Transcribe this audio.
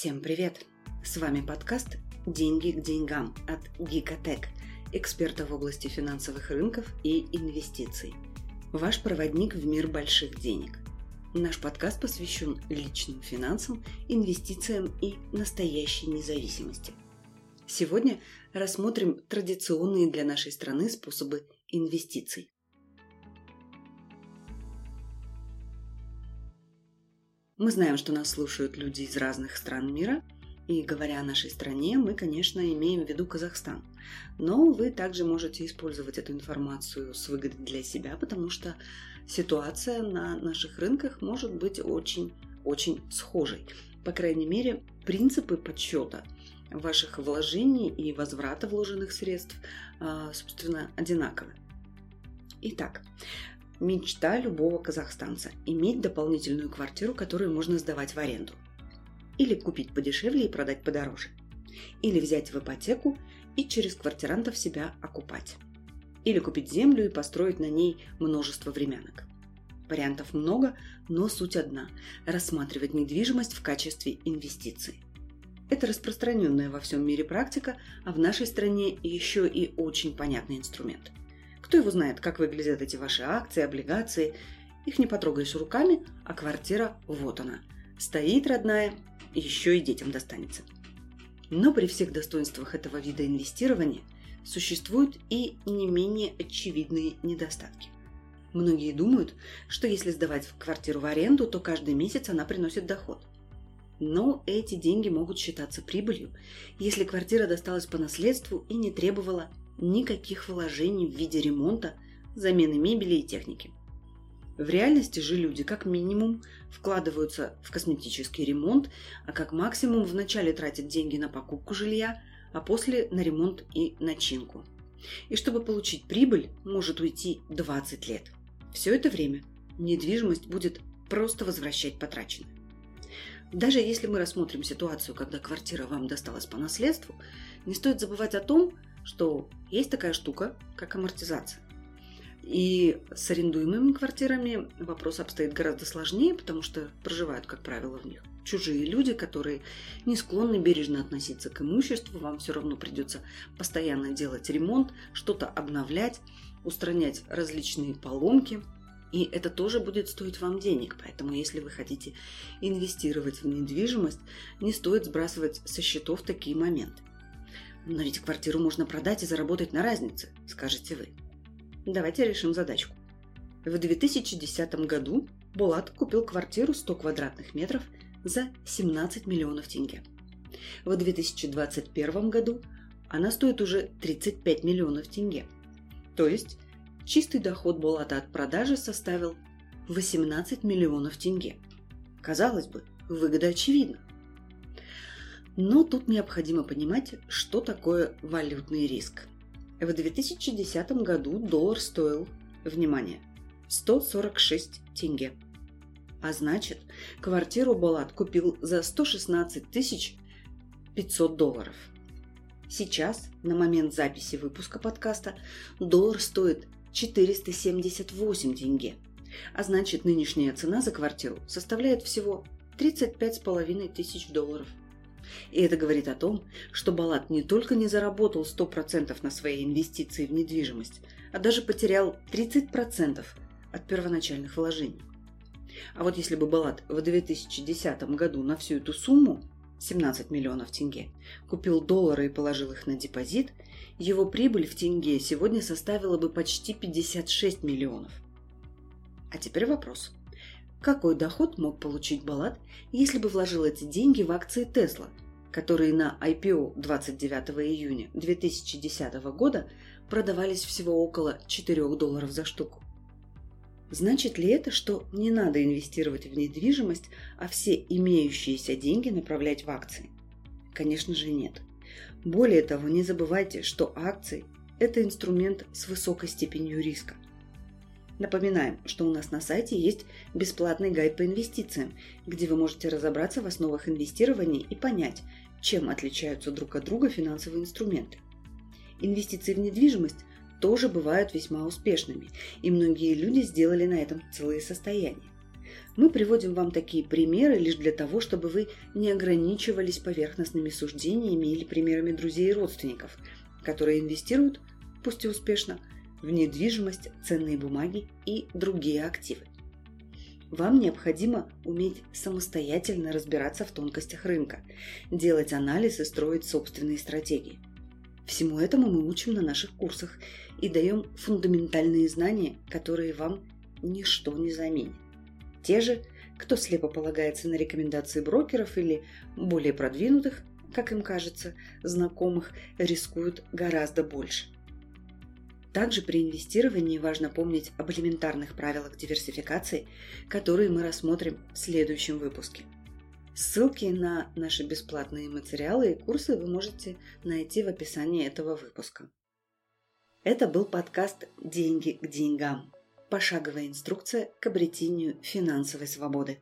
Всем привет! С вами подкаст «Деньги к деньгам» от Гикотек, эксперта в области финансовых рынков и инвестиций. Ваш проводник в мир больших денег. Наш подкаст посвящен личным финансам, инвестициям и настоящей независимости. Сегодня рассмотрим традиционные для нашей страны способы инвестиций. Мы знаем, что нас слушают люди из разных стран мира, и говоря о нашей стране, мы, конечно, имеем в виду Казахстан. Но вы также можете использовать эту информацию с выгодой для себя, потому что ситуация на наших рынках может быть очень-очень схожей. По крайней мере, принципы подсчета ваших вложений и возврата вложенных средств, а, собственно, одинаковы. Итак, Мечта любого казахстанца – иметь дополнительную квартиру, которую можно сдавать в аренду. Или купить подешевле и продать подороже. Или взять в ипотеку и через квартирантов себя окупать. Или купить землю и построить на ней множество времянок. Вариантов много, но суть одна – рассматривать недвижимость в качестве инвестиции. Это распространенная во всем мире практика, а в нашей стране еще и очень понятный инструмент – кто его знает, как выглядят эти ваши акции, облигации. Их не потрогаешь руками, а квартира вот она. Стоит родная, еще и детям достанется. Но при всех достоинствах этого вида инвестирования существуют и не менее очевидные недостатки. Многие думают, что если сдавать квартиру в аренду, то каждый месяц она приносит доход. Но эти деньги могут считаться прибылью, если квартира досталась по наследству и не требовала никаких вложений в виде ремонта, замены мебели и техники. В реальности же люди как минимум вкладываются в косметический ремонт, а как максимум вначале тратят деньги на покупку жилья, а после на ремонт и начинку. И чтобы получить прибыль, может уйти 20 лет. Все это время недвижимость будет просто возвращать потраченное. Даже если мы рассмотрим ситуацию, когда квартира вам досталась по наследству, не стоит забывать о том, что есть такая штука, как амортизация. И с арендуемыми квартирами вопрос обстоит гораздо сложнее, потому что проживают, как правило, в них чужие люди, которые не склонны бережно относиться к имуществу. Вам все равно придется постоянно делать ремонт, что-то обновлять, устранять различные поломки. И это тоже будет стоить вам денег. Поэтому, если вы хотите инвестировать в недвижимость, не стоит сбрасывать со счетов такие моменты. Но ведь квартиру можно продать и заработать на разнице, скажете вы. Давайте решим задачку. В 2010 году Булат купил квартиру 100 квадратных метров за 17 миллионов тенге. В 2021 году она стоит уже 35 миллионов тенге. То есть чистый доход Булата от продажи составил 18 миллионов тенге. Казалось бы, выгода очевидна. Но тут необходимо понимать, что такое валютный риск. В 2010 году доллар стоил, внимание, 146 тенге. А значит, квартиру Балат купил за 116 тысяч 500 долларов. Сейчас, на момент записи выпуска подкаста, доллар стоит 478 тенге. А значит, нынешняя цена за квартиру составляет всего 35,5 тысяч долларов. И это говорит о том, что Балат не только не заработал 100% на своей инвестиции в недвижимость, а даже потерял 30% от первоначальных вложений. А вот если бы Балат в 2010 году на всю эту сумму 17 миллионов тенге, купил доллары и положил их на депозит, его прибыль в тенге сегодня составила бы почти 56 миллионов. А теперь вопрос. Какой доход мог получить Балат, если бы вложил эти деньги в акции Тесла, которые на IPO 29 июня 2010 года продавались всего около 4 долларов за штуку? Значит ли это, что не надо инвестировать в недвижимость, а все имеющиеся деньги направлять в акции? Конечно же нет. Более того, не забывайте, что акции – это инструмент с высокой степенью риска – Напоминаем, что у нас на сайте есть бесплатный гайд по инвестициям, где вы можете разобраться в основах инвестирования и понять, чем отличаются друг от друга финансовые инструменты. Инвестиции в недвижимость тоже бывают весьма успешными, и многие люди сделали на этом целые состояния. Мы приводим вам такие примеры лишь для того, чтобы вы не ограничивались поверхностными суждениями или примерами друзей и родственников, которые инвестируют, пусть и успешно, в недвижимость, ценные бумаги и другие активы. Вам необходимо уметь самостоятельно разбираться в тонкостях рынка, делать анализ и строить собственные стратегии. Всему этому мы учим на наших курсах и даем фундаментальные знания, которые вам ничто не заменит. Те же, кто слепо полагается на рекомендации брокеров или более продвинутых, как им кажется, знакомых, рискуют гораздо больше. Также при инвестировании важно помнить об элементарных правилах диверсификации, которые мы рассмотрим в следующем выпуске. Ссылки на наши бесплатные материалы и курсы вы можете найти в описании этого выпуска. Это был подкаст «Деньги к деньгам». Пошаговая инструкция к обретению финансовой свободы.